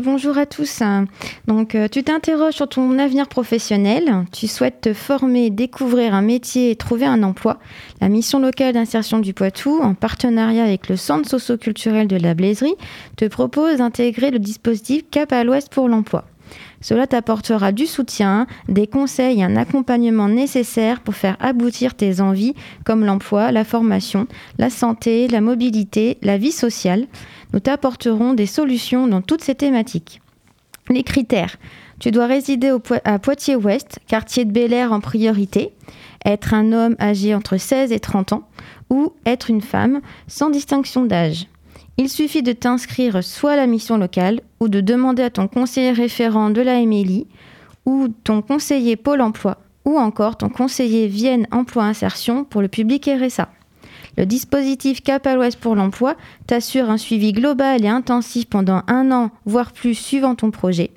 Bonjour à tous. Donc, euh, tu t'interroges sur ton avenir professionnel. Tu souhaites te former, découvrir un métier et trouver un emploi. La mission locale d'insertion du Poitou, en partenariat avec le Centre socio-culturel de la Blaiserie, te propose d'intégrer le dispositif Cap à l'Ouest pour l'emploi. Cela t'apportera du soutien, des conseils et un accompagnement nécessaire pour faire aboutir tes envies comme l'emploi, la formation, la santé, la mobilité, la vie sociale. Nous t'apporterons des solutions dans toutes ces thématiques. Les critères. Tu dois résider à Poitiers-Ouest, quartier de Bel Air en priorité, être un homme âgé entre 16 et 30 ans ou être une femme sans distinction d'âge. Il suffit de t'inscrire soit à la mission locale ou de demander à ton conseiller référent de la MLI ou ton conseiller Pôle emploi ou encore ton conseiller Vienne Emploi Insertion pour le public RSA. Le dispositif Cap à l'Ouest pour l'emploi t'assure un suivi global et intensif pendant un an, voire plus, suivant ton projet.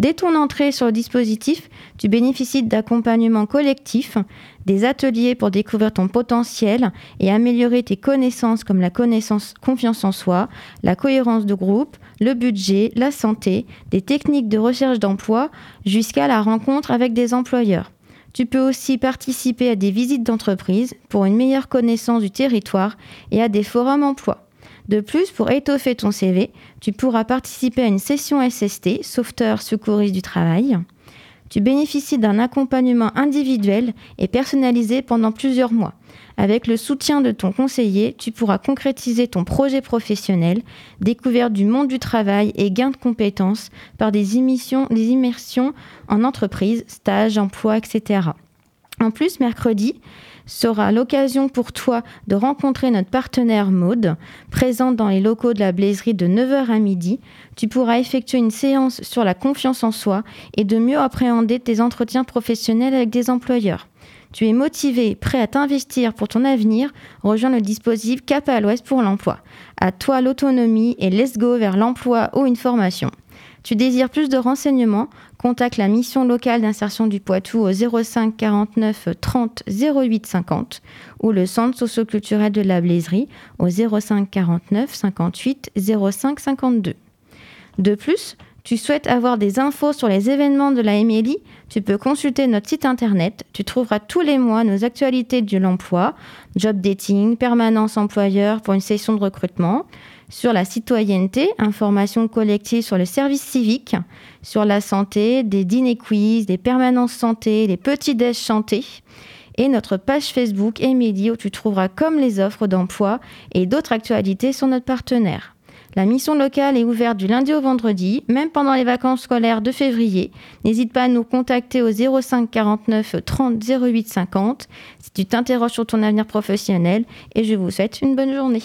Dès ton entrée sur le dispositif, tu bénéficies d'accompagnements collectifs, des ateliers pour découvrir ton potentiel et améliorer tes connaissances comme la confiance en soi, la cohérence de groupe, le budget, la santé, des techniques de recherche d'emploi jusqu'à la rencontre avec des employeurs. Tu peux aussi participer à des visites d'entreprise pour une meilleure connaissance du territoire et à des forums emploi. De plus, pour étoffer ton CV, tu pourras participer à une session SST, sauveteur secouriste du travail. Tu bénéficies d'un accompagnement individuel et personnalisé pendant plusieurs mois. Avec le soutien de ton conseiller, tu pourras concrétiser ton projet professionnel, découverte du monde du travail et gain de compétences par des, des immersions en entreprise, stages, emploi, etc. En plus, mercredi, sera l'occasion pour toi de rencontrer notre partenaire Maude, présente dans les locaux de la Blaiserie de 9h à midi. Tu pourras effectuer une séance sur la confiance en soi et de mieux appréhender tes entretiens professionnels avec des employeurs. Tu es motivé, prêt à t'investir pour ton avenir, rejoins le dispositif Cap à l'Ouest pour l'emploi. À toi l'autonomie et let's go vers l'emploi ou une formation. Tu désires plus de renseignements? Contacte la mission locale d'insertion du Poitou au 05 49 30 08 50 ou le centre socioculturel de la Blaiserie au 05 49 58 05 52. De plus, tu souhaites avoir des infos sur les événements de la MLI, tu peux consulter notre site internet. Tu trouveras tous les mois nos actualités de l'emploi, job dating, permanence employeur pour une session de recrutement, sur la citoyenneté, information collective sur le service civique, sur la santé, des dîners quiz, des permanences santé, des petits déj chantés et notre page Facebook Emily où tu trouveras comme les offres d'emploi et d'autres actualités sur notre partenaire. La mission locale est ouverte du lundi au vendredi, même pendant les vacances scolaires de février. N'hésite pas à nous contacter au 05 49 30 08 50 si tu t'interroges sur ton avenir professionnel et je vous souhaite une bonne journée.